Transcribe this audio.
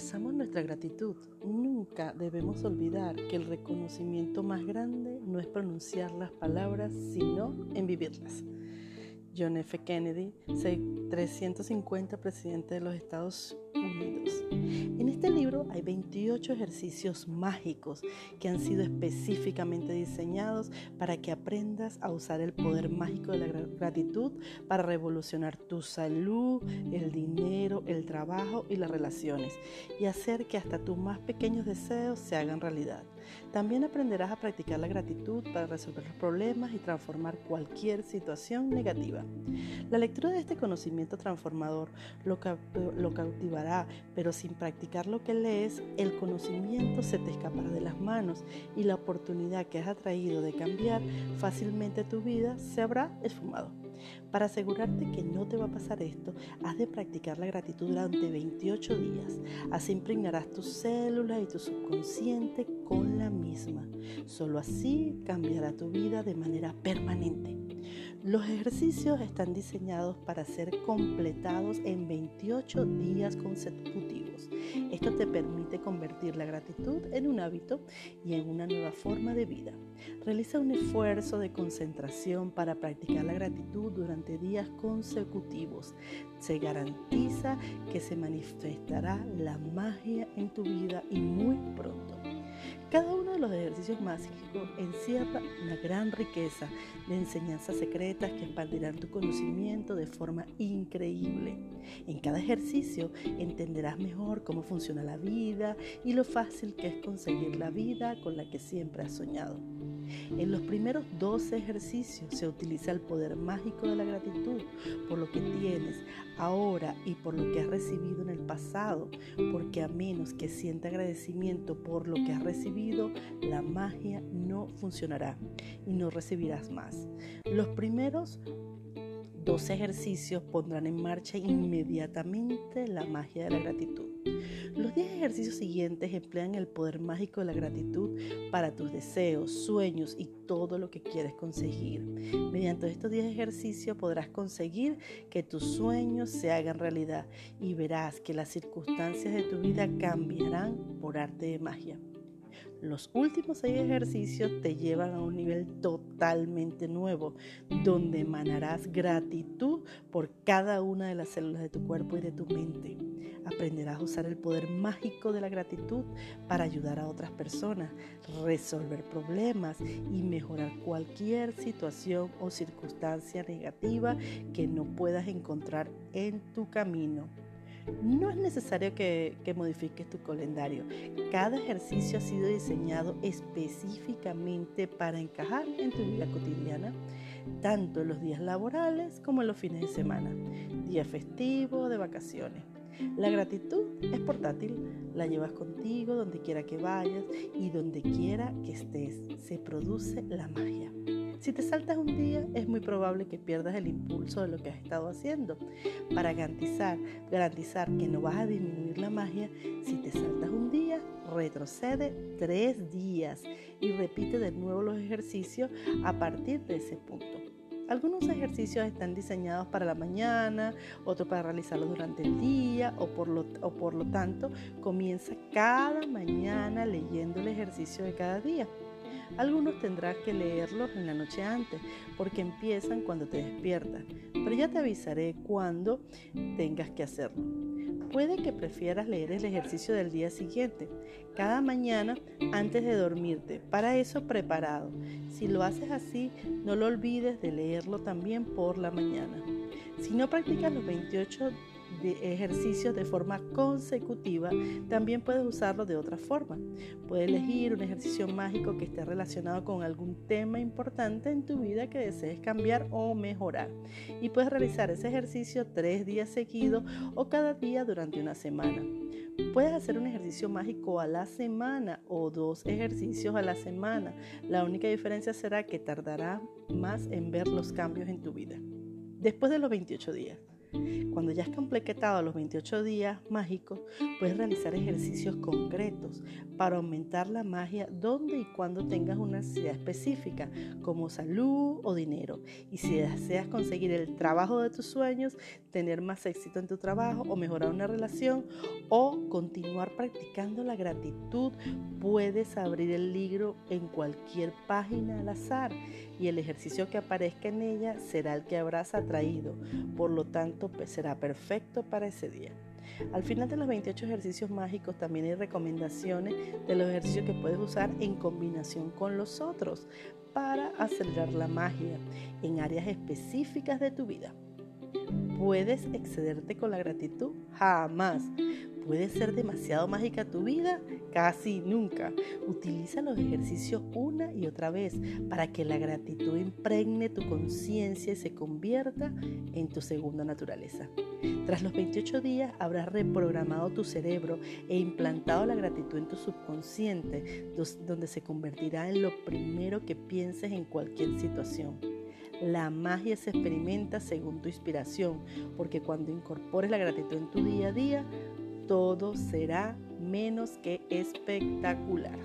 expresamos nuestra gratitud, nunca debemos olvidar que el reconocimiento más grande no es pronunciar las palabras, sino en vivirlas. John F. Kennedy, 350 presidente de los Estados Unidos. En este libro hay 28 ejercicios mágicos que han sido específicamente diseñados para que aprendas a usar el poder mágico de la gratitud para revolucionar tu salud, el dinero, el trabajo y las relaciones y hacer que hasta tus más pequeños deseos se hagan realidad. También aprenderás a practicar la gratitud para resolver los problemas y transformar cualquier situación negativa. La lectura de este conocimiento transformador lo, lo cautivará, pero sin practicar lo que lees, el conocimiento se te escapará de las manos y la oportunidad que has atraído de cambiar fácilmente tu vida se habrá esfumado. Para asegurarte que no te va a pasar esto, has de practicar la gratitud durante 28 días. Así impregnarás tus células y tu subconsciente con la misma. Solo así cambiará tu vida de manera permanente. Los ejercicios están diseñados para ser completados en 28 días consecutivos. Esto te permite convertir la gratitud en un hábito y en una nueva forma de vida. Realiza un esfuerzo de concentración para practicar la gratitud durante días consecutivos. Se garantiza que se manifestará la magia en tu vida y muy pronto. Cada uno de los ejercicios mágicos encierra una gran riqueza de enseñanzas secretas que expandirán tu conocimiento de forma increíble. En cada ejercicio entenderás mejor cómo funciona la vida y lo fácil que es conseguir la vida con la que siempre has soñado. En los primeros 12 ejercicios se utiliza el poder mágico de la gratitud por lo que tienes ahora y por lo que has recibido en el pasado, porque a menos que sienta agradecimiento por lo que has recibido, la magia no funcionará y no recibirás más. Los primeros 12 ejercicios pondrán en marcha inmediatamente la magia de la gratitud. Los 10 ejercicios siguientes emplean el poder mágico de la gratitud para tus deseos, sueños y todo lo que quieres conseguir. Mediante estos 10 ejercicios podrás conseguir que tus sueños se hagan realidad y verás que las circunstancias de tu vida cambiarán por arte de magia. Los últimos seis ejercicios te llevan a un nivel totalmente nuevo, donde emanarás gratitud por cada una de las células de tu cuerpo y de tu mente. Aprenderás a usar el poder mágico de la gratitud para ayudar a otras personas, resolver problemas y mejorar cualquier situación o circunstancia negativa que no puedas encontrar en tu camino. No es necesario que, modifiques tu calendario. Cada ejercicio ha sido diseñado específicamente para encajar en tu vida cotidiana, tanto en los días laborales como en los fines de semana, día festivo, de vacaciones. La gratitud es portátil, la llevas contigo donde quiera que vayas y donde quiera que estés. Se produce la magia. Si te saltas un día, es muy probable que pierdas el impulso de lo que has estado haciendo. Para garantizar, garantizar que no vas a disminuir la magia, si te saltas un día, retrocede tres días y repite de nuevo los ejercicios a partir de ese punto. Algunos ejercicios están diseñados para la mañana, otros para realizarlos durante el día o por, lo, o por lo tanto comienza cada mañana leyendo el ejercicio de cada día. Algunos tendrás que leerlos en la noche antes, porque empiezan cuando te despiertas, pero ya te avisaré cuando tengas que hacerlo. Puede que prefieras leer el ejercicio del día siguiente, cada mañana antes de dormirte, para eso preparado. Si lo haces así, no lo olvides de leerlo también por la mañana. Si no practicas los 28 de ejercicios de forma consecutiva, también puedes usarlo de otra forma. Puedes elegir un ejercicio mágico que esté relacionado con algún tema importante en tu vida que desees cambiar o mejorar. Y puedes realizar ese ejercicio tres días seguidos o cada día durante una semana. Puedes hacer un ejercicio mágico a la semana o dos ejercicios a la semana. La única diferencia será que tardará más en ver los cambios en tu vida. Después de los 28 días. Cuando ya has completado los 28 días mágicos, puedes realizar ejercicios concretos para aumentar la magia donde y cuando tengas una necesidad específica, como salud o dinero. Y si deseas conseguir el trabajo de tus sueños, tener más éxito en tu trabajo o mejorar una relación o continuar practicando la gratitud, puedes abrir el libro en cualquier página al azar y el ejercicio que aparezca en ella será el que habrás atraído. Por lo tanto, pues, será perfecto para ese día. Al final de los 28 ejercicios mágicos también hay recomendaciones de los ejercicios que puedes usar en combinación con los otros para acelerar la magia en áreas específicas de tu vida. ¿Puedes excederte con la gratitud? Jamás. ¿Puede ser demasiado mágica tu vida? Casi nunca. Utiliza los ejercicios una y otra vez para que la gratitud impregne tu conciencia y se convierta en tu segunda naturaleza. Tras los 28 días habrás reprogramado tu cerebro e implantado la gratitud en tu subconsciente, donde se convertirá en lo primero que pienses en cualquier situación. La magia se experimenta según tu inspiración, porque cuando incorpores la gratitud en tu día a día, todo será menos que espectacular.